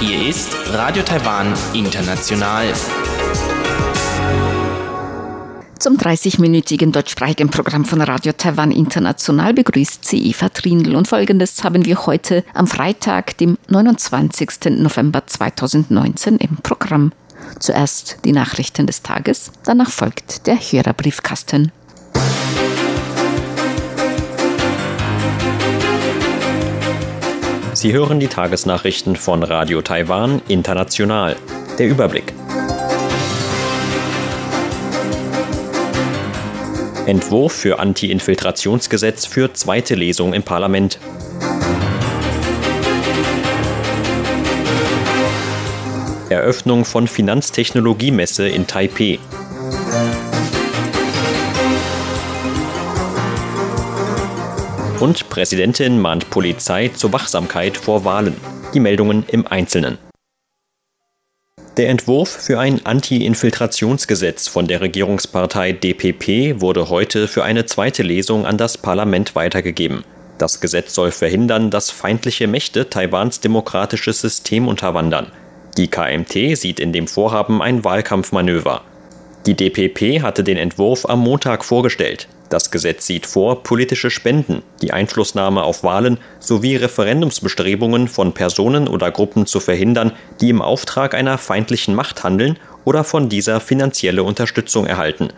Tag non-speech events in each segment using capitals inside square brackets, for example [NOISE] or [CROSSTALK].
Hier ist Radio Taiwan International. Zum 30-minütigen deutschsprachigen Programm von Radio Taiwan International begrüßt sie Eva Trindl. Und folgendes haben wir heute am Freitag, dem 29. November 2019 im Programm. Zuerst die Nachrichten des Tages, danach folgt der Hörerbriefkasten. Sie hören die Tagesnachrichten von Radio Taiwan International. Der Überblick. Entwurf für Anti-Infiltrationsgesetz für zweite Lesung im Parlament. Eröffnung von Finanztechnologiemesse in Taipeh. Und Präsidentin mahnt Polizei zur Wachsamkeit vor Wahlen. Die Meldungen im Einzelnen. Der Entwurf für ein Anti-Infiltrationsgesetz von der Regierungspartei DPP wurde heute für eine zweite Lesung an das Parlament weitergegeben. Das Gesetz soll verhindern, dass feindliche Mächte Taiwans demokratisches System unterwandern. Die KMT sieht in dem Vorhaben ein Wahlkampfmanöver. Die DPP hatte den Entwurf am Montag vorgestellt. Das Gesetz sieht vor, politische Spenden, die Einflussnahme auf Wahlen sowie Referendumsbestrebungen von Personen oder Gruppen zu verhindern, die im Auftrag einer feindlichen Macht handeln oder von dieser finanzielle Unterstützung erhalten.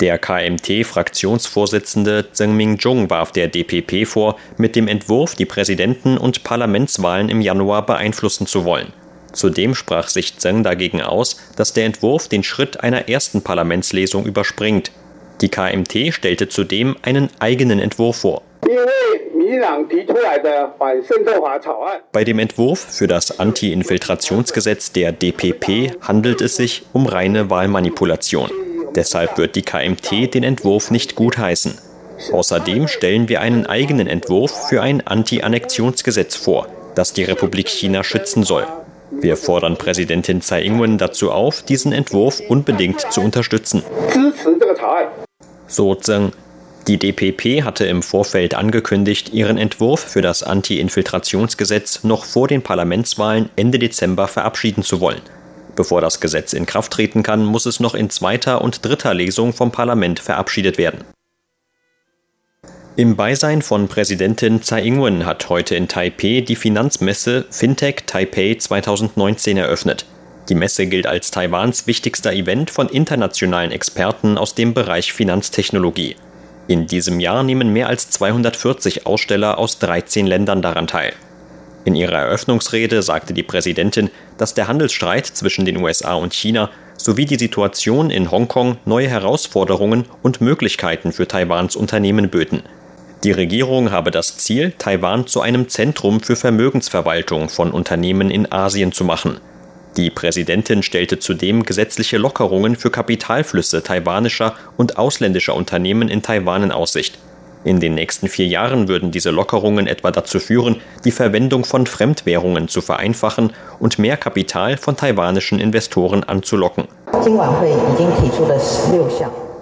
Der KMT-Fraktionsvorsitzende Zheng Ming-jung warf der DPP vor, mit dem Entwurf die Präsidenten- und Parlamentswahlen im Januar beeinflussen zu wollen. Zudem sprach sich Zheng dagegen aus, dass der Entwurf den Schritt einer ersten Parlamentslesung überspringt die KMT stellte zudem einen eigenen Entwurf vor. Bei dem Entwurf für das Anti-Infiltrationsgesetz der DPP handelt es sich um reine Wahlmanipulation. Deshalb wird die KMT den Entwurf nicht gutheißen. Außerdem stellen wir einen eigenen Entwurf für ein Anti-Annexionsgesetz vor, das die Republik China schützen soll. Wir fordern Präsidentin Tsai Ing-wen dazu auf, diesen Entwurf unbedingt zu unterstützen. So Zheng. Die DPP hatte im Vorfeld angekündigt, ihren Entwurf für das Anti-Infiltrationsgesetz noch vor den Parlamentswahlen Ende Dezember verabschieden zu wollen. Bevor das Gesetz in Kraft treten kann, muss es noch in zweiter und dritter Lesung vom Parlament verabschiedet werden. Im Beisein von Präsidentin Tsai Ing-wen hat heute in Taipeh die Finanzmesse Fintech Taipei 2019 eröffnet. Die Messe gilt als Taiwans wichtigster Event von internationalen Experten aus dem Bereich Finanztechnologie. In diesem Jahr nehmen mehr als 240 Aussteller aus 13 Ländern daran teil. In ihrer Eröffnungsrede sagte die Präsidentin, dass der Handelsstreit zwischen den USA und China sowie die Situation in Hongkong neue Herausforderungen und Möglichkeiten für Taiwans Unternehmen böten. Die Regierung habe das Ziel, Taiwan zu einem Zentrum für Vermögensverwaltung von Unternehmen in Asien zu machen. Die Präsidentin stellte zudem gesetzliche Lockerungen für Kapitalflüsse taiwanischer und ausländischer Unternehmen in Taiwan in Aussicht. In den nächsten vier Jahren würden diese Lockerungen etwa dazu führen, die Verwendung von Fremdwährungen zu vereinfachen und mehr Kapital von taiwanischen Investoren anzulocken.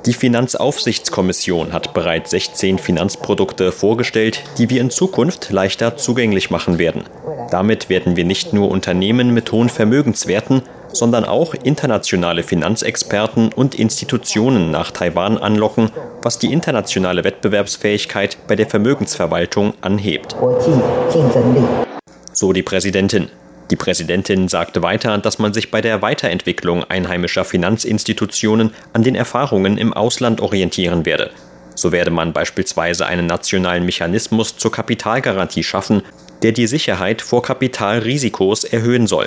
Die Finanzaufsichtskommission hat bereits 16 Finanzprodukte vorgestellt, die wir in Zukunft leichter zugänglich machen werden. Damit werden wir nicht nur Unternehmen mit hohen Vermögenswerten, sondern auch internationale Finanzexperten und Institutionen nach Taiwan anlocken, was die internationale Wettbewerbsfähigkeit bei der Vermögensverwaltung anhebt. So die Präsidentin. Die Präsidentin sagte weiter, dass man sich bei der Weiterentwicklung einheimischer Finanzinstitutionen an den Erfahrungen im Ausland orientieren werde. So werde man beispielsweise einen nationalen Mechanismus zur Kapitalgarantie schaffen, der die Sicherheit vor Kapitalrisikos erhöhen soll.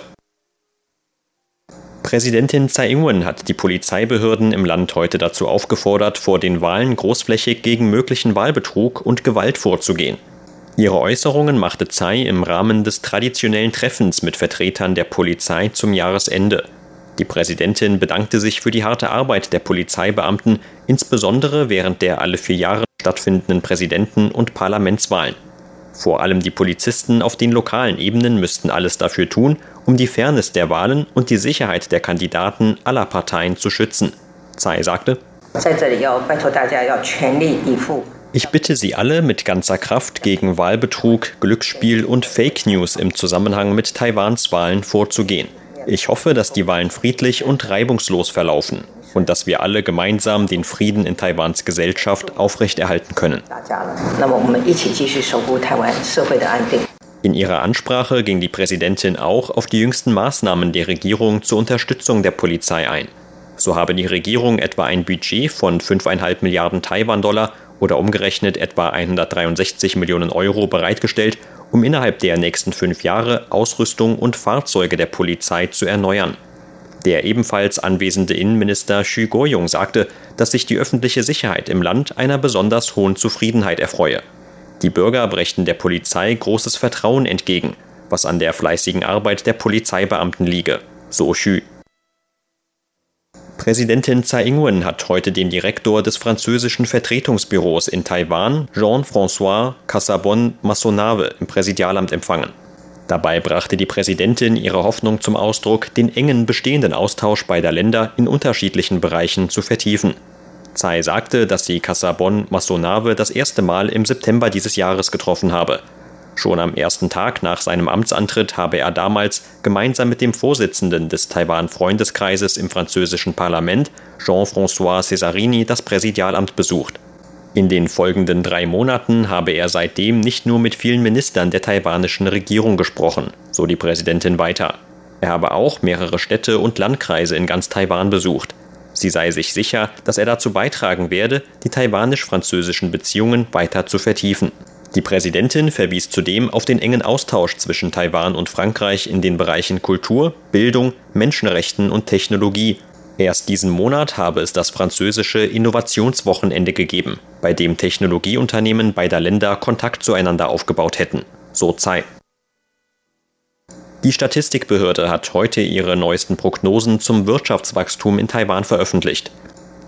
Präsidentin Tsai Ing-wen hat die Polizeibehörden im Land heute dazu aufgefordert, vor den Wahlen großflächig gegen möglichen Wahlbetrug und Gewalt vorzugehen. Ihre Äußerungen machte Tsai im Rahmen des traditionellen Treffens mit Vertretern der Polizei zum Jahresende. Die Präsidentin bedankte sich für die harte Arbeit der Polizeibeamten, insbesondere während der alle vier Jahre stattfindenden Präsidenten- und Parlamentswahlen. Vor allem die Polizisten auf den lokalen Ebenen müssten alles dafür tun, um die Fairness der Wahlen und die Sicherheit der Kandidaten aller Parteien zu schützen. Tsai sagte, Ich bitte Sie alle mit ganzer Kraft gegen Wahlbetrug, Glücksspiel und Fake News im Zusammenhang mit Taiwans Wahlen vorzugehen. Ich hoffe, dass die Wahlen friedlich und reibungslos verlaufen und dass wir alle gemeinsam den Frieden in Taiwans Gesellschaft aufrechterhalten können. In ihrer Ansprache ging die Präsidentin auch auf die jüngsten Maßnahmen der Regierung zur Unterstützung der Polizei ein. So habe die Regierung etwa ein Budget von 5,5 Milliarden Taiwan-Dollar oder umgerechnet etwa 163 Millionen Euro bereitgestellt, um innerhalb der nächsten fünf Jahre Ausrüstung und Fahrzeuge der Polizei zu erneuern. Der ebenfalls anwesende Innenminister Xu Guoyong sagte, dass sich die öffentliche Sicherheit im Land einer besonders hohen Zufriedenheit erfreue. Die Bürger brächten der Polizei großes Vertrauen entgegen, was an der fleißigen Arbeit der Polizeibeamten liege, so Xu. Präsidentin Tsai Ing-wen hat heute den Direktor des französischen Vertretungsbüros in Taiwan, Jean-François Cassabon-Massonave, im Präsidialamt empfangen. Dabei brachte die Präsidentin ihre Hoffnung zum Ausdruck, den engen bestehenden Austausch beider Länder in unterschiedlichen Bereichen zu vertiefen. Tsai sagte, dass sie Cassabon-Massonave das erste Mal im September dieses Jahres getroffen habe. Schon am ersten Tag nach seinem Amtsantritt habe er damals gemeinsam mit dem Vorsitzenden des Taiwan-Freundeskreises im französischen Parlament, Jean-François Cesarini, das Präsidialamt besucht. In den folgenden drei Monaten habe er seitdem nicht nur mit vielen Ministern der taiwanischen Regierung gesprochen, so die Präsidentin weiter. Er habe auch mehrere Städte und Landkreise in ganz Taiwan besucht. Sie sei sich sicher, dass er dazu beitragen werde, die taiwanisch-französischen Beziehungen weiter zu vertiefen. Die Präsidentin verwies zudem auf den engen Austausch zwischen Taiwan und Frankreich in den Bereichen Kultur, Bildung, Menschenrechten und Technologie Erst diesen Monat habe es das französische Innovationswochenende gegeben, bei dem Technologieunternehmen beider Länder Kontakt zueinander aufgebaut hätten, so Tsai. Die Statistikbehörde hat heute ihre neuesten Prognosen zum Wirtschaftswachstum in Taiwan veröffentlicht.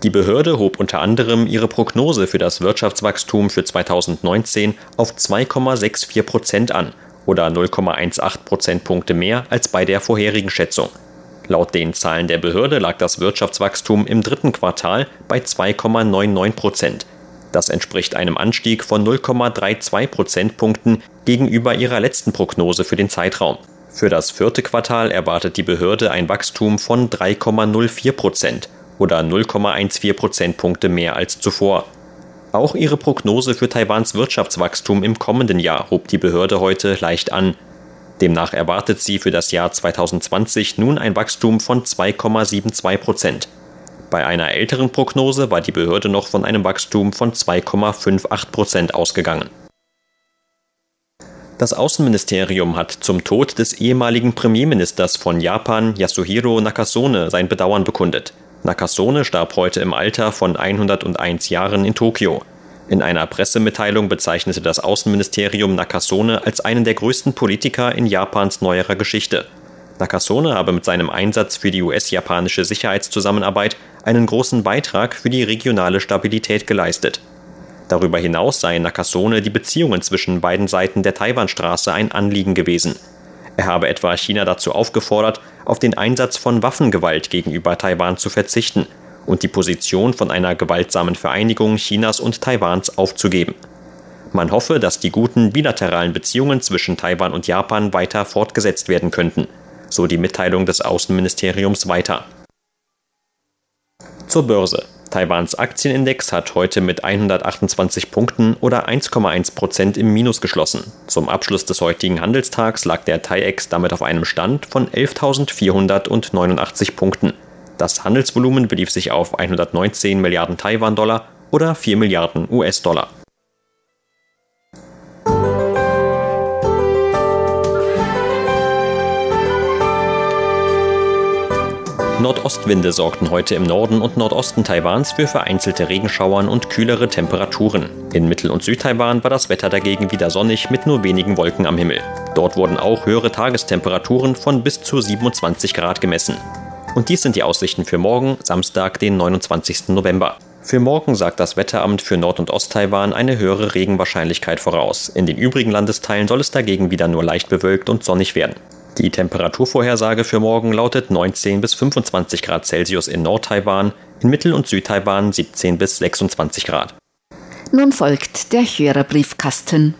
Die Behörde hob unter anderem ihre Prognose für das Wirtschaftswachstum für 2019 auf 2,64 Prozent an oder 0,18 Prozentpunkte mehr als bei der vorherigen Schätzung. Laut den Zahlen der Behörde lag das Wirtschaftswachstum im dritten Quartal bei 2,99 Prozent. Das entspricht einem Anstieg von 0,32 Prozentpunkten gegenüber ihrer letzten Prognose für den Zeitraum. Für das vierte Quartal erwartet die Behörde ein Wachstum von 3,04 Prozent oder 0,14 Prozentpunkte mehr als zuvor. Auch ihre Prognose für Taiwans Wirtschaftswachstum im kommenden Jahr hob die Behörde heute leicht an. Demnach erwartet sie für das Jahr 2020 nun ein Wachstum von 2,72 Prozent. Bei einer älteren Prognose war die Behörde noch von einem Wachstum von 2,58 Prozent ausgegangen. Das Außenministerium hat zum Tod des ehemaligen Premierministers von Japan, Yasuhiro Nakasone, sein Bedauern bekundet. Nakasone starb heute im Alter von 101 Jahren in Tokio. In einer Pressemitteilung bezeichnete das Außenministerium Nakasone als einen der größten Politiker in Japans neuerer Geschichte. Nakasone habe mit seinem Einsatz für die US-japanische Sicherheitszusammenarbeit einen großen Beitrag für die regionale Stabilität geleistet. Darüber hinaus seien Nakasone die Beziehungen zwischen beiden Seiten der Taiwanstraße ein Anliegen gewesen. Er habe etwa China dazu aufgefordert, auf den Einsatz von Waffengewalt gegenüber Taiwan zu verzichten – und die Position von einer gewaltsamen Vereinigung Chinas und Taiwans aufzugeben. Man hoffe, dass die guten bilateralen Beziehungen zwischen Taiwan und Japan weiter fortgesetzt werden könnten, so die Mitteilung des Außenministeriums weiter. Zur Börse. Taiwans Aktienindex hat heute mit 128 Punkten oder 1,1 Prozent im Minus geschlossen. Zum Abschluss des heutigen Handelstags lag der TAIEX damit auf einem Stand von 11.489 Punkten. Das Handelsvolumen belief sich auf 119 Milliarden Taiwan-Dollar oder 4 Milliarden US-Dollar. Nordostwinde sorgten heute im Norden und Nordosten Taiwans für vereinzelte Regenschauern und kühlere Temperaturen. In Mittel- und Südtaiwan war das Wetter dagegen wieder sonnig mit nur wenigen Wolken am Himmel. Dort wurden auch höhere Tagestemperaturen von bis zu 27 Grad gemessen. Und dies sind die Aussichten für morgen, Samstag, den 29. November. Für morgen sagt das Wetteramt für Nord- und Osttaiwan eine höhere Regenwahrscheinlichkeit voraus. In den übrigen Landesteilen soll es dagegen wieder nur leicht bewölkt und sonnig werden. Die Temperaturvorhersage für morgen lautet 19 bis 25 Grad Celsius in Nord-Taiwan, in Mittel- und Südtaiwan 17 bis 26 Grad. Nun folgt der Hörerbriefkasten.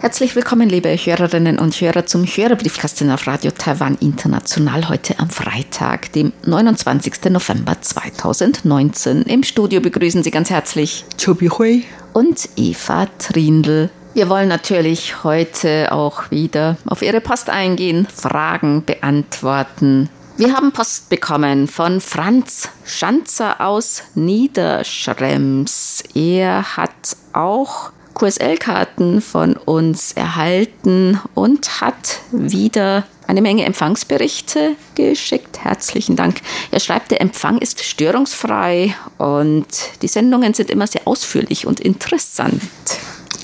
Herzlich willkommen, liebe Hörerinnen und Hörer, zum Hörerbriefkasten auf Radio Taiwan International heute am Freitag, dem 29. November 2019. Im Studio begrüßen Sie ganz herzlich Chobi Hui und Eva Trindl. Wir wollen natürlich heute auch wieder auf Ihre Post eingehen, Fragen beantworten. Wir haben Post bekommen von Franz Schanzer aus Niederschrems. Er hat auch QSL-Karten von uns erhalten und hat wieder eine Menge Empfangsberichte geschickt. Herzlichen Dank. Er schreibt, der Empfang ist störungsfrei und die Sendungen sind immer sehr ausführlich und interessant.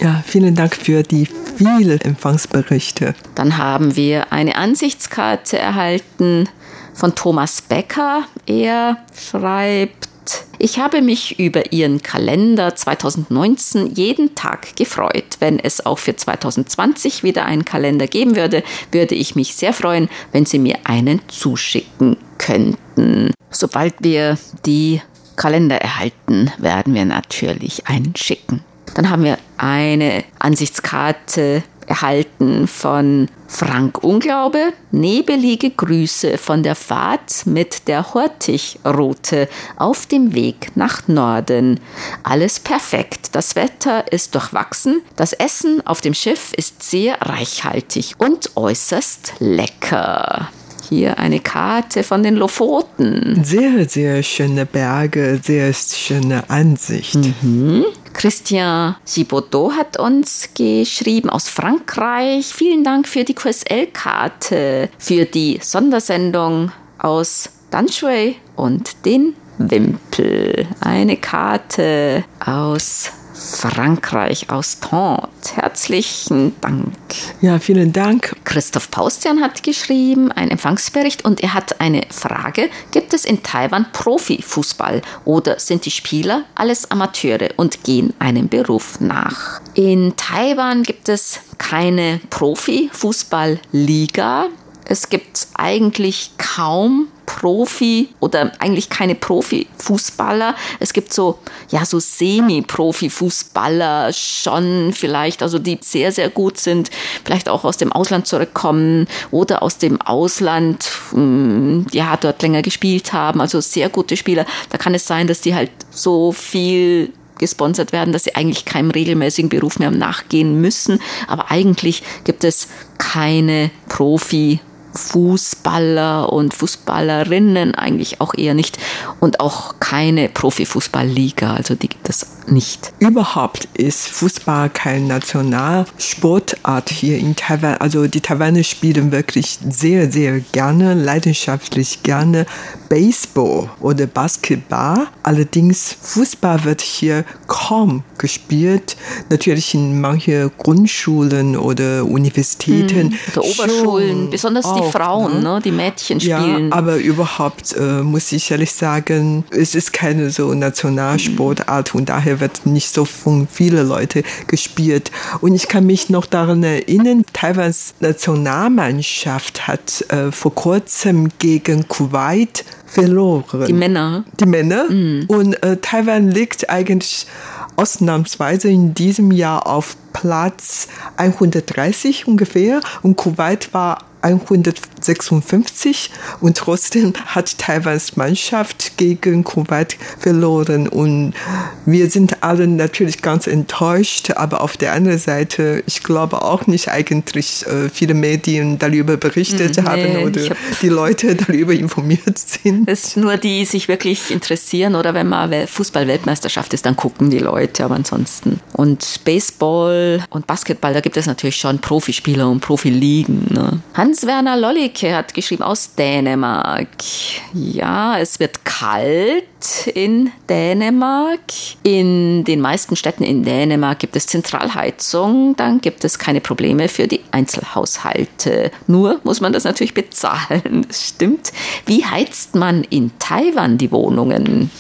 Ja, vielen Dank für die vielen Empfangsberichte. Dann haben wir eine Ansichtskarte erhalten von Thomas Becker. Er schreibt, ich habe mich über Ihren Kalender 2019 jeden Tag gefreut. Wenn es auch für 2020 wieder einen Kalender geben würde, würde ich mich sehr freuen, wenn Sie mir einen zuschicken könnten. Sobald wir die Kalender erhalten, werden wir natürlich einen schicken. Dann haben wir eine Ansichtskarte erhalten von Frank Unglaube. Nebelige Grüße von der Fahrt mit der Hortichroute auf dem Weg nach Norden. Alles perfekt. Das Wetter ist durchwachsen. Das Essen auf dem Schiff ist sehr reichhaltig und äußerst lecker. Hier eine Karte von den Lofoten. Sehr, sehr schöne Berge, sehr schöne Ansicht. Mhm. Christian Gibaudot hat uns geschrieben aus Frankreich. Vielen Dank für die QSL-Karte, für die Sondersendung aus Danshui und den Wimpel. Eine Karte aus Frankreich, aus Tante. Herzlichen Dank. Ja, vielen Dank. Christoph Paustian hat geschrieben, einen Empfangsbericht und er hat eine Frage. Gibt es in Taiwan Profifußball oder sind die Spieler alles Amateure und gehen einem Beruf nach? In Taiwan gibt es keine Profifußballliga. Es gibt eigentlich kaum Profi oder eigentlich keine Profi-Fußballer. Es gibt so, ja, so Semi-Profi-Fußballer schon vielleicht, also die sehr, sehr gut sind, vielleicht auch aus dem Ausland zurückkommen oder aus dem Ausland, hm, ja, dort länger gespielt haben, also sehr gute Spieler. Da kann es sein, dass die halt so viel gesponsert werden, dass sie eigentlich keinem regelmäßigen Beruf mehr nachgehen müssen. Aber eigentlich gibt es keine Profi Fußballer und Fußballerinnen eigentlich auch eher nicht. Und auch keine Profifußballliga, also die gibt es nicht. Überhaupt ist Fußball keine Nationalsportart hier in Taiwan. Also die Taiwaner spielen wirklich sehr, sehr gerne, leidenschaftlich gerne Baseball oder Basketball. Allerdings Fußball wird hier kaum gespielt. Natürlich in manchen Grundschulen oder Universitäten. Hm, oder Oberschulen, besonders auch, die Frauen, ne? ne? die Mädchen spielen. Ja, aber überhaupt äh, muss ich ehrlich sagen, es ist keine so Nationalsportart hm. und daher wird nicht so von vielen Leuten gespielt. Und ich kann mich noch daran erinnern, Taiwans Nationalmannschaft hat äh, vor kurzem gegen Kuwait verloren. Die Männer. Die Männer. Mhm. Und äh, Taiwan liegt eigentlich ausnahmsweise in diesem Jahr auf Platz 130 ungefähr und Kuwait war 156 und trotzdem hat Taiwans Mannschaft gegen Kuwait verloren und wir sind alle natürlich ganz enttäuscht, aber auf der anderen Seite, ich glaube auch nicht eigentlich äh, viele Medien darüber berichtet hm, nee, haben oder die Leute [LAUGHS] darüber informiert sind. Es ist nur die, die sich wirklich interessieren oder wenn mal Fußball-Weltmeisterschaft ist, dann gucken die Leute, aber ansonsten. Und Baseball und Basketball, da gibt es natürlich schon Profispieler und Profiligen. Ne? Hans-Werner Lollig Annike hat geschrieben aus Dänemark. Ja, es wird kalt in Dänemark. In den meisten Städten in Dänemark gibt es Zentralheizung. Dann gibt es keine Probleme für die Einzelhaushalte. Nur muss man das natürlich bezahlen. Das stimmt. Wie heizt man in Taiwan die Wohnungen?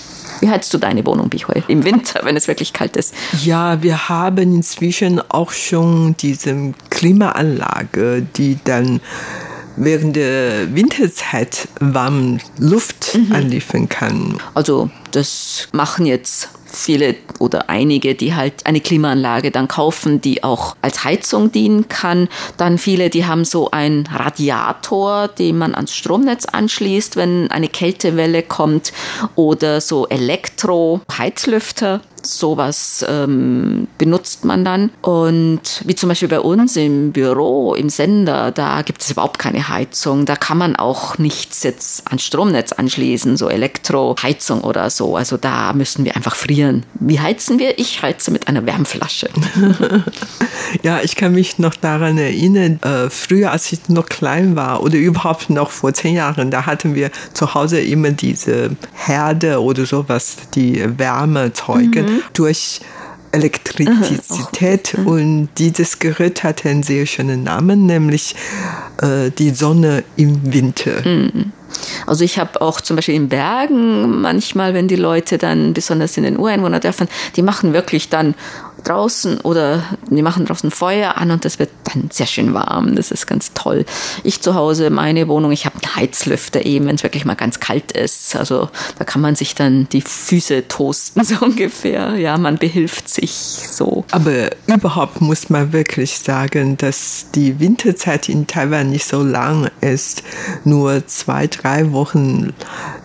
Wie heizt du deine Wohnung, Bichoi, im Winter, wenn es wirklich kalt ist? Ja, wir haben inzwischen auch schon diese Klimaanlage, die dann während der Winterzeit warm Luft mhm. anliefern kann. Also das machen jetzt viele oder einige, die halt eine Klimaanlage dann kaufen, die auch als Heizung dienen kann. Dann viele, die haben so einen Radiator, den man ans Stromnetz anschließt, wenn eine Kältewelle kommt oder so Elektro-Heizlüfter sowas ähm, benutzt man dann. Und wie zum Beispiel bei uns im Büro, im Sender, da gibt es überhaupt keine Heizung. Da kann man auch nichts jetzt an Stromnetz anschließen, so Elektroheizung oder so. Also da müssen wir einfach frieren. Wie heizen wir? Ich heize mit einer Wärmflasche. [LAUGHS] ja, ich kann mich noch daran erinnern, äh, früher, als ich noch klein war oder überhaupt noch vor zehn Jahren, da hatten wir zu Hause immer diese Herde oder sowas, die Wärme zeugen. Mhm durch Elektrizität mhm. und dieses Gerät hat einen sehr schönen Namen, nämlich äh, die Sonne im Winter. Mhm. Also ich habe auch zum Beispiel in Bergen manchmal, wenn die Leute dann, besonders in den Ureinwohnerdörfern, die machen wirklich dann draußen oder die machen draußen Feuer an und das wird dann sehr schön warm. Das ist ganz toll. Ich zu Hause, meine Wohnung, ich habe einen Heizlüfter eben, wenn es wirklich mal ganz kalt ist. Also da kann man sich dann die Füße toasten, [LAUGHS] so ungefähr. Ja, man behilft sich so. Aber überhaupt muss man wirklich sagen, dass die Winterzeit in Taiwan nicht so lang ist. Nur zwei, drei Wochen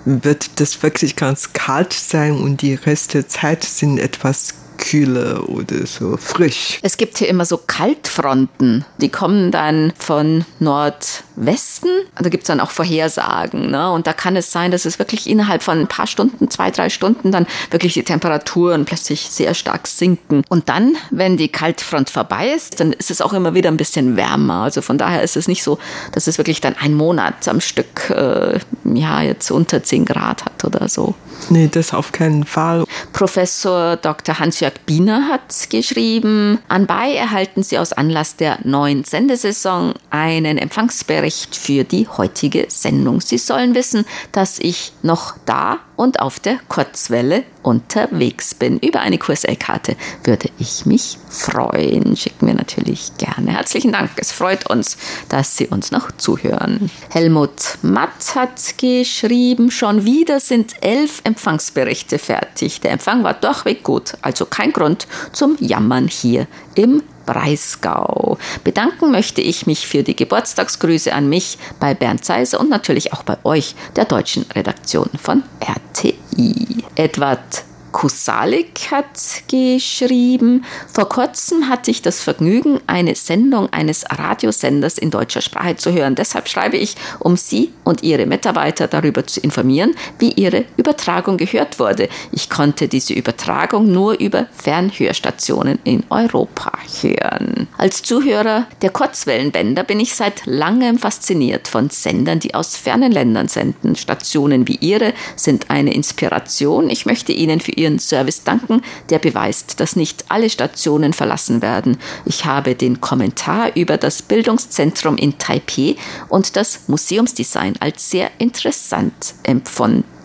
wird das wirklich ganz kalt sein und die Rest der Zeit sind etwas kühle oder so frisch. Es gibt hier immer so Kaltfronten, die kommen dann von Nordwesten. Da gibt es dann auch Vorhersagen. Ne? Und da kann es sein, dass es wirklich innerhalb von ein paar Stunden, zwei, drei Stunden, dann wirklich die Temperaturen plötzlich sehr stark sinken. Und dann, wenn die Kaltfront vorbei ist, dann ist es auch immer wieder ein bisschen wärmer. Also von daher ist es nicht so, dass es wirklich dann ein Monat am Stück, äh, ja, jetzt unter 10 Grad hat oder so. Nee, das auf keinen Fall. Professor Dr. Hans-Jörg Biener hat geschrieben, anbei erhalten Sie aus Anlass der neuen Sendesaison einen Empfangsbericht für die heutige Sendung. Sie sollen wissen, dass ich noch da und auf der Kurzwelle unterwegs bin. Über eine QSL-Karte würde ich mich freuen. Schicken wir natürlich gerne. Herzlichen Dank. Es freut uns, dass Sie uns noch zuhören. Helmut Matt hat geschrieben, schon wieder sind elf Empfangsberichte fertig. Der Empfang war durchweg gut, also kein Grund zum Jammern hier im Breisgau. Bedanken möchte ich mich für die Geburtstagsgrüße an mich bei Bernd Seiser und natürlich auch bei euch, der deutschen Redaktion von RTI. Edward Kusalik hat geschrieben, vor kurzem hatte ich das Vergnügen, eine Sendung eines Radiosenders in deutscher Sprache zu hören. Deshalb schreibe ich, um Sie und Ihre Mitarbeiter darüber zu informieren, wie Ihre Übertragung gehört wurde. Ich konnte diese Übertragung nur über Fernhörstationen in Europa hören. Als Zuhörer der Kurzwellenbänder bin ich seit langem fasziniert von Sendern, die aus fernen Ländern senden. Stationen wie Ihre sind eine Inspiration. Ich möchte Ihnen für Ihren Service danken, der beweist, dass nicht alle Stationen verlassen werden. Ich habe den Kommentar über das Bildungszentrum in Taipei und das Museumsdesign als sehr interessant empfunden.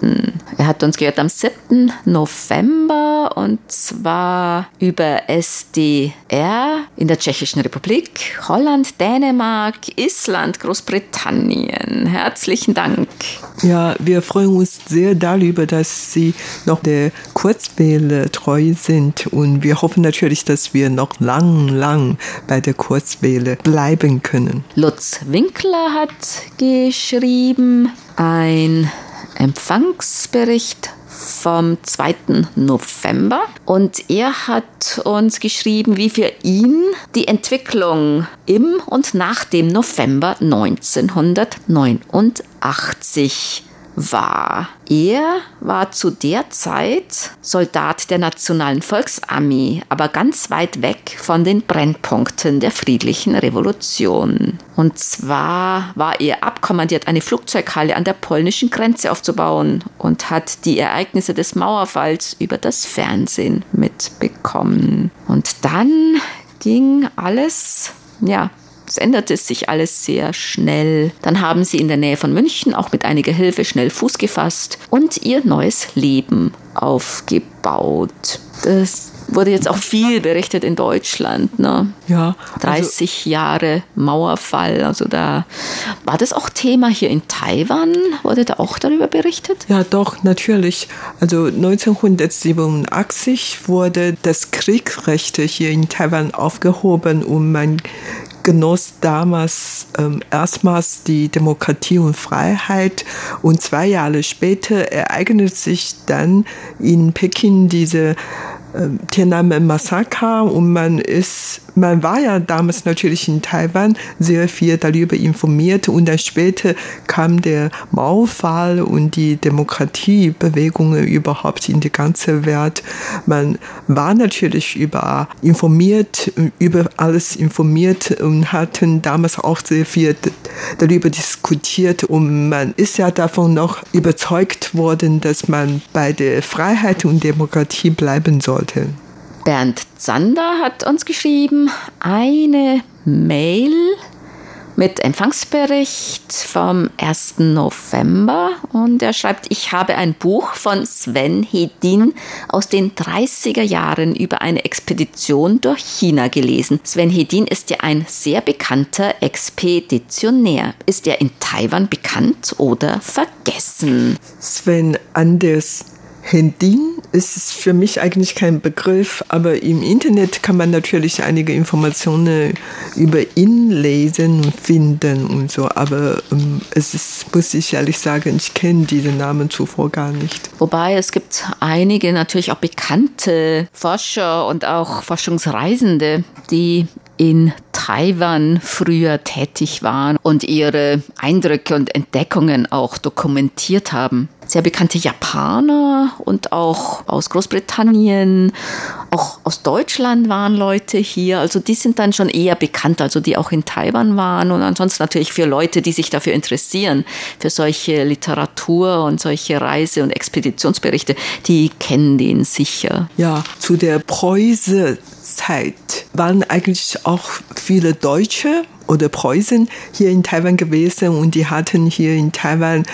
Er hat uns gehört am 7. November und zwar über SDR in der Tschechischen Republik, Holland, Dänemark, Island, Großbritannien. Herzlichen Dank. Ja, wir freuen uns sehr darüber, dass Sie noch der Kurzwelle treu sind und wir hoffen natürlich, dass wir noch lang, lang bei der Kurzwelle bleiben können. Lutz Winkler hat geschrieben, ein Empfangsbericht vom 2. November und er hat uns geschrieben, wie für ihn die Entwicklung im und nach dem November 1989 war. Er war zu der Zeit Soldat der Nationalen Volksarmee, aber ganz weit weg von den Brennpunkten der friedlichen Revolution. Und zwar war er abkommandiert, eine Flugzeughalle an der polnischen Grenze aufzubauen und hat die Ereignisse des Mauerfalls über das Fernsehen mitbekommen. Und dann ging alles, ja, es änderte sich alles sehr schnell. Dann haben sie in der Nähe von München auch mit einiger Hilfe schnell Fuß gefasst und ihr neues Leben aufgebaut. Das wurde jetzt auch viel berichtet in Deutschland. Ne? Ja. Also 30 Jahre Mauerfall. Also da war das auch Thema hier in Taiwan. Wurde da auch darüber berichtet? Ja, doch, natürlich. Also 1987 wurde das Kriegsrecht hier in Taiwan aufgehoben, um man genoss damals ähm, erstmals die Demokratie und Freiheit. Und zwei Jahre später ereignet sich dann in Peking diese ähm, Tiananmen-Massaker und man ist, man war ja damals natürlich in Taiwan sehr viel darüber informiert und dann später kam der Mauerfall und die Demokratiebewegungen überhaupt in die ganze Welt. Man war natürlich über informiert, über alles informiert und hatten damals auch sehr viel darüber diskutiert und man ist ja davon noch überzeugt worden, dass man bei der Freiheit und Demokratie bleiben soll sollte. Bernd Zander hat uns geschrieben, eine Mail mit Empfangsbericht vom 1. November und er schreibt, ich habe ein Buch von Sven Hedin aus den 30er Jahren über eine Expedition durch China gelesen. Sven Hedin ist ja ein sehr bekannter Expeditionär. Ist er in Taiwan bekannt oder vergessen? Sven Anders Hedin ist für mich eigentlich kein Begriff, aber im Internet kann man natürlich einige Informationen über ihn lesen und finden und so. Aber ähm, es ist, muss ich ehrlich sagen, ich kenne diesen Namen zuvor gar nicht. Wobei es gibt einige natürlich auch bekannte Forscher und auch Forschungsreisende, die in Taiwan früher tätig waren und ihre Eindrücke und Entdeckungen auch dokumentiert haben sehr bekannte Japaner und auch aus Großbritannien, auch aus Deutschland waren Leute hier. Also die sind dann schon eher bekannt, also die auch in Taiwan waren und ansonsten natürlich für Leute, die sich dafür interessieren, für solche Literatur und solche Reise- und Expeditionsberichte, die kennen den sicher. Ja, zu der Preuße Zeit waren eigentlich auch viele Deutsche oder Preußen hier in Taiwan gewesen und die hatten hier in Taiwan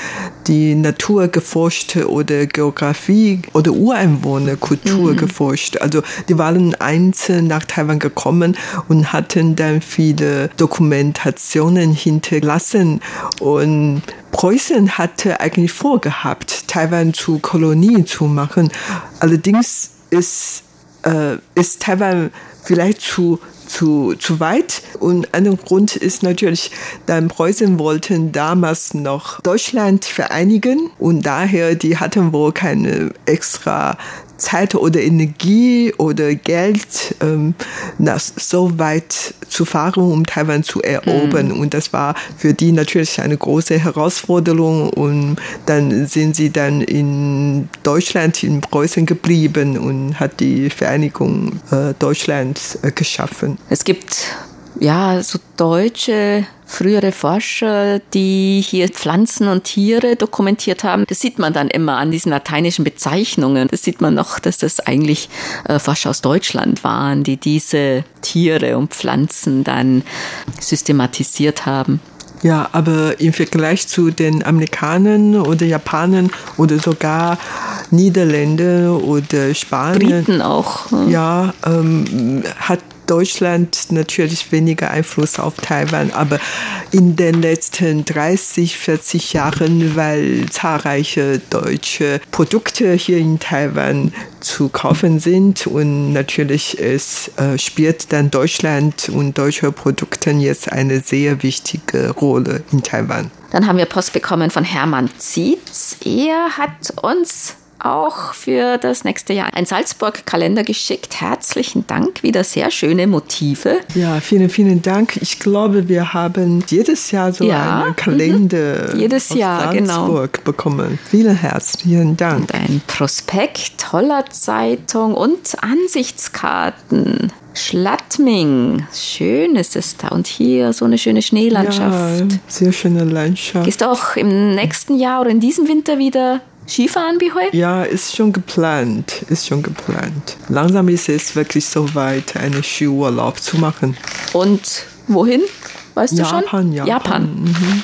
die Natur geforscht oder Geografie oder Ureinwohnerkultur mhm. geforscht. Also die waren einzeln nach Taiwan gekommen und hatten dann viele Dokumentationen hinterlassen und Preußen hatte eigentlich vorgehabt, Taiwan zu Kolonie zu machen. Allerdings ist, äh, ist Taiwan vielleicht zu zu, zu weit. Und ein Grund ist natürlich, dann Preußen wollten damals noch Deutschland vereinigen und daher, die hatten wohl keine extra Zeit oder Energie oder Geld ähm, nach, so weit zu fahren, um Taiwan zu erobern. Mhm. Und das war für die natürlich eine große Herausforderung. Und dann sind sie dann in Deutschland, in Preußen geblieben und hat die Vereinigung äh, Deutschlands äh, geschaffen. Es gibt ja so deutsche frühere Forscher, die hier Pflanzen und Tiere dokumentiert haben. Das sieht man dann immer an diesen lateinischen Bezeichnungen. Das sieht man noch, dass das eigentlich äh, Forscher aus Deutschland waren, die diese Tiere und Pflanzen dann systematisiert haben. Ja, aber im Vergleich zu den Amerikanern oder Japanern oder sogar Niederländer oder Spanier. Briten auch. Ja, ähm, hat Deutschland natürlich weniger Einfluss auf Taiwan, aber in den letzten 30, 40 Jahren, weil zahlreiche deutsche Produkte hier in Taiwan zu kaufen sind und natürlich es äh, spielt dann Deutschland und deutsche Produkte jetzt eine sehr wichtige Rolle in Taiwan. Dann haben wir Post bekommen von Hermann Zietz. Er hat uns auch für das nächste Jahr ein Salzburg-Kalender geschickt. Herzlichen Dank, wieder sehr schöne Motive. Ja, vielen, vielen Dank. Ich glaube, wir haben jedes Jahr so ja, einen Kalender mhm. jedes Jahr, genau. Salzburg genau. bekommen. Vielen herzlichen Dank. Und ein Prospekt toller Zeitung und Ansichtskarten. Schlattming, schön ist es da. Und hier so eine schöne Schneelandschaft. Ja, sehr schöne Landschaft. Gehst du auch im nächsten Jahr oder in diesem Winter wieder Skifahren wie heute? Ja, ist schon geplant. Ist schon geplant. Langsam ist es wirklich so weit, einen Skiurlaub zu machen. Und wohin? Weißt Japan, du schon? Japan. Japan. Mhm.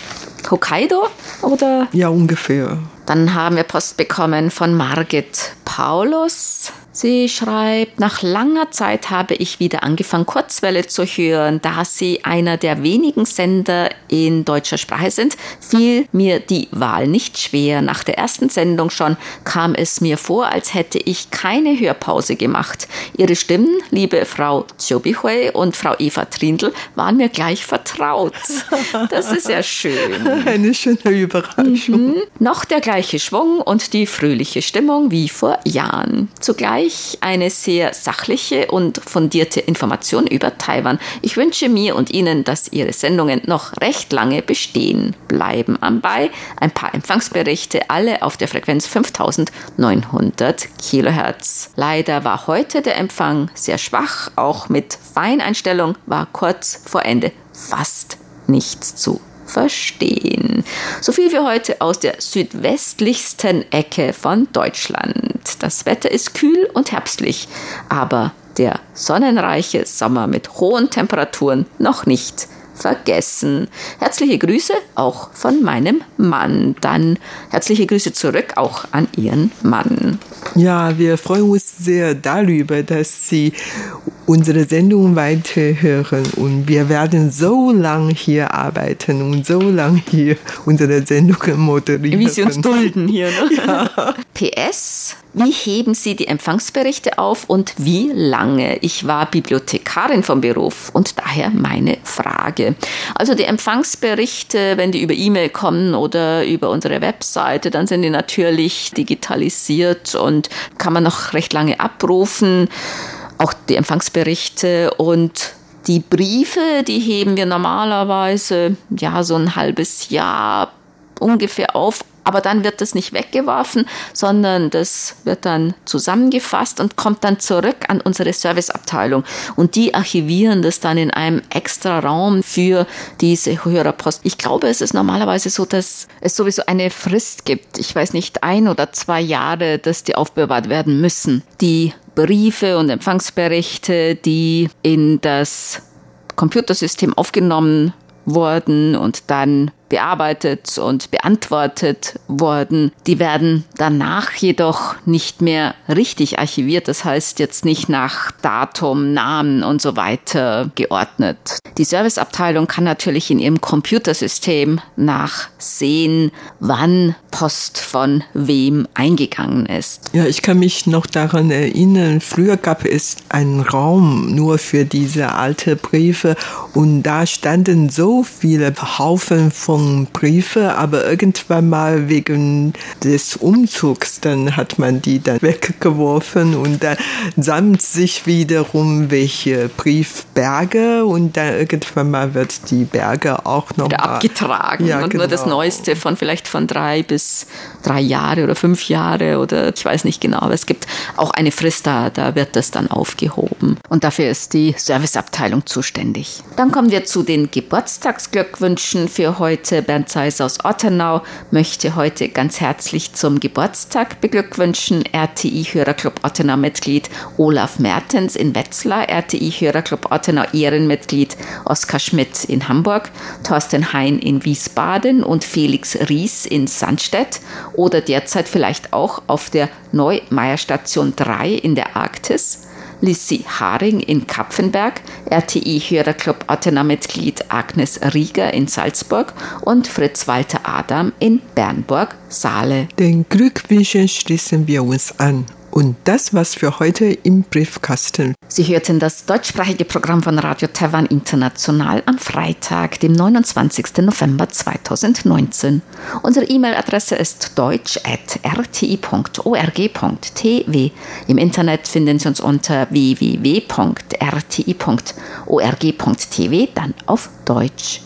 Hokkaido oder? Ja, ungefähr. Dann haben wir Post bekommen von Margit Paulus. Sie schreibt, nach langer Zeit habe ich wieder angefangen, Kurzwelle zu hören. Da sie einer der wenigen Sender in deutscher Sprache sind, fiel mir die Wahl nicht schwer. Nach der ersten Sendung schon kam es mir vor, als hätte ich keine Hörpause gemacht. Ihre Stimmen, liebe Frau Chobihui und Frau Eva Trindl, waren mir gleich vertraut. Das ist ja schön. [LAUGHS] Eine schöne Überraschung. Mhm. Noch der gleiche Schwung und die fröhliche Stimmung wie vor Jahren. Zugleich euch eine sehr sachliche und fundierte Information über Taiwan. Ich wünsche mir und Ihnen, dass Ihre Sendungen noch recht lange bestehen bleiben. Anbei ein paar Empfangsberichte, alle auf der Frequenz 5900 Kilohertz. Leider war heute der Empfang sehr schwach, auch mit Feineinstellung war kurz vor Ende fast nichts zu verstehen. So viel für heute aus der südwestlichsten Ecke von Deutschland. Das Wetter ist kühl und herbstlich, aber der sonnenreiche Sommer mit hohen Temperaturen noch nicht vergessen. Herzliche Grüße auch von meinem Mann. Dann herzliche Grüße zurück auch an Ihren Mann. Ja, wir freuen uns sehr darüber, dass Sie unsere Sendung weiterhören und wir werden so lange hier arbeiten und so lange hier unsere Sendungen moderieren. Wie Sie uns dulden hier, ne? Ja. [LAUGHS] PS, wie heben Sie die Empfangsberichte auf und wie lange? Ich war Bibliothekarin vom Beruf und daher meine Frage. Also die Empfangsberichte, wenn die über E-Mail kommen oder über unsere Webseite, dann sind die natürlich digitalisiert und kann man noch recht lange abrufen auch die Empfangsberichte und die Briefe, die heben wir normalerweise ja so ein halbes Jahr ungefähr auf, aber dann wird das nicht weggeworfen, sondern das wird dann zusammengefasst und kommt dann zurück an unsere Serviceabteilung. Und die archivieren das dann in einem extra Raum für diese Hörerpost. Ich glaube, es ist normalerweise so, dass es sowieso eine Frist gibt. Ich weiß nicht, ein oder zwei Jahre, dass die aufbewahrt werden müssen. Die Briefe und Empfangsberichte, die in das Computersystem aufgenommen wurden und dann bearbeitet und beantwortet worden. Die werden danach jedoch nicht mehr richtig archiviert, das heißt jetzt nicht nach Datum, Namen und so weiter geordnet. Die Serviceabteilung kann natürlich in ihrem Computersystem nachsehen, wann Post von wem eingegangen ist. Ja, ich kann mich noch daran erinnern, früher gab es einen Raum nur für diese alte Briefe und da standen so viele Haufen von Briefe, aber irgendwann mal wegen des Umzugs, dann hat man die dann weggeworfen und dann sammelt sich wiederum welche Briefberge und dann irgendwann mal wird die Berge auch noch abgetragen ja, und genau. nur das genau. Neueste von vielleicht von drei bis drei Jahre oder fünf Jahre oder ich weiß nicht genau, aber es gibt auch eine Frist da, da wird das dann aufgehoben. Und dafür ist die Serviceabteilung zuständig. Dann kommen wir zu den Geburtstagsglückwünschen für heute. Bernd Zeiss aus Ottenau möchte heute ganz herzlich zum Geburtstag beglückwünschen. RTI-Hörerclub Ottenau-Mitglied Olaf Mertens in Wetzlar, RTI-Hörerclub Ottenau Ehrenmitglied Oskar Schmidt in Hamburg, Thorsten Hein in Wiesbaden und Felix Ries in Sandstedt oder derzeit vielleicht auch auf der Neumeier-Station 3 in der Arktis. Lissy Haring in Kapfenberg, RTI-Hörerclub Attena-Mitglied Agnes Rieger in Salzburg und Fritz Walter Adam in Bernburg, Saale. Den Glückwünschen schließen wir uns an Und das war's für heute im Briefkasten. Sie hörten das deutschsprachige Programm von Radio Taiwan International am Freitag, dem 29. November 2019. Unsere E-Mail-Adresse ist deutsch.rti.org.tw. Im Internet finden Sie uns unter www.rti.org.tw, dann auf Deutsch.